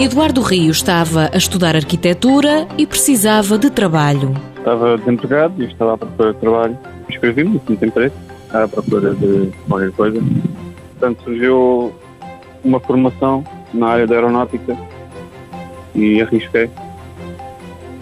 Eduardo Rio estava a estudar arquitetura e precisava de trabalho. Estava desempregado e estava à procura de trabalho. Escrevi-me, não tem preço, à procura de qualquer coisa. Portanto, surgiu uma formação na área da aeronáutica e arrisquei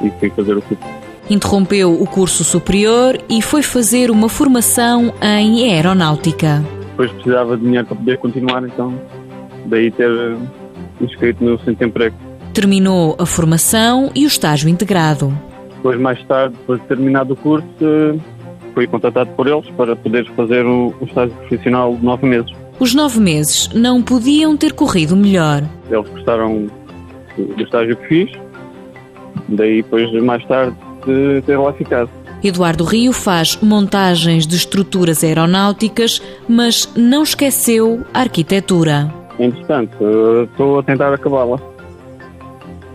e fui fazer o curso. Interrompeu o curso superior e foi fazer uma formação em aeronáutica. Depois precisava de dinheiro para poder continuar, então daí ter inscrito no centro de emprego. Terminou a formação e o estágio integrado. Depois, mais tarde, depois de terminado o curso, fui contratado por eles para poder fazer o, o estágio profissional de nove meses. Os nove meses não podiam ter corrido melhor. Eles gostaram do estágio que fiz, daí depois, mais tarde, de ter lá ficado. Eduardo Rio faz montagens de estruturas aeronáuticas, mas não esqueceu a arquitetura. Entretanto, estou a tentar acabá-la.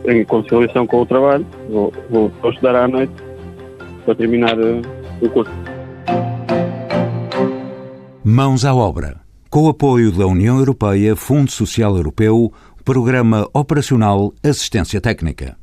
Em conciliação com o trabalho, vou, vou, vou estudar à noite para terminar eh, o curso. Mãos à obra. Com o apoio da União Europeia, Fundo Social Europeu, Programa Operacional Assistência Técnica.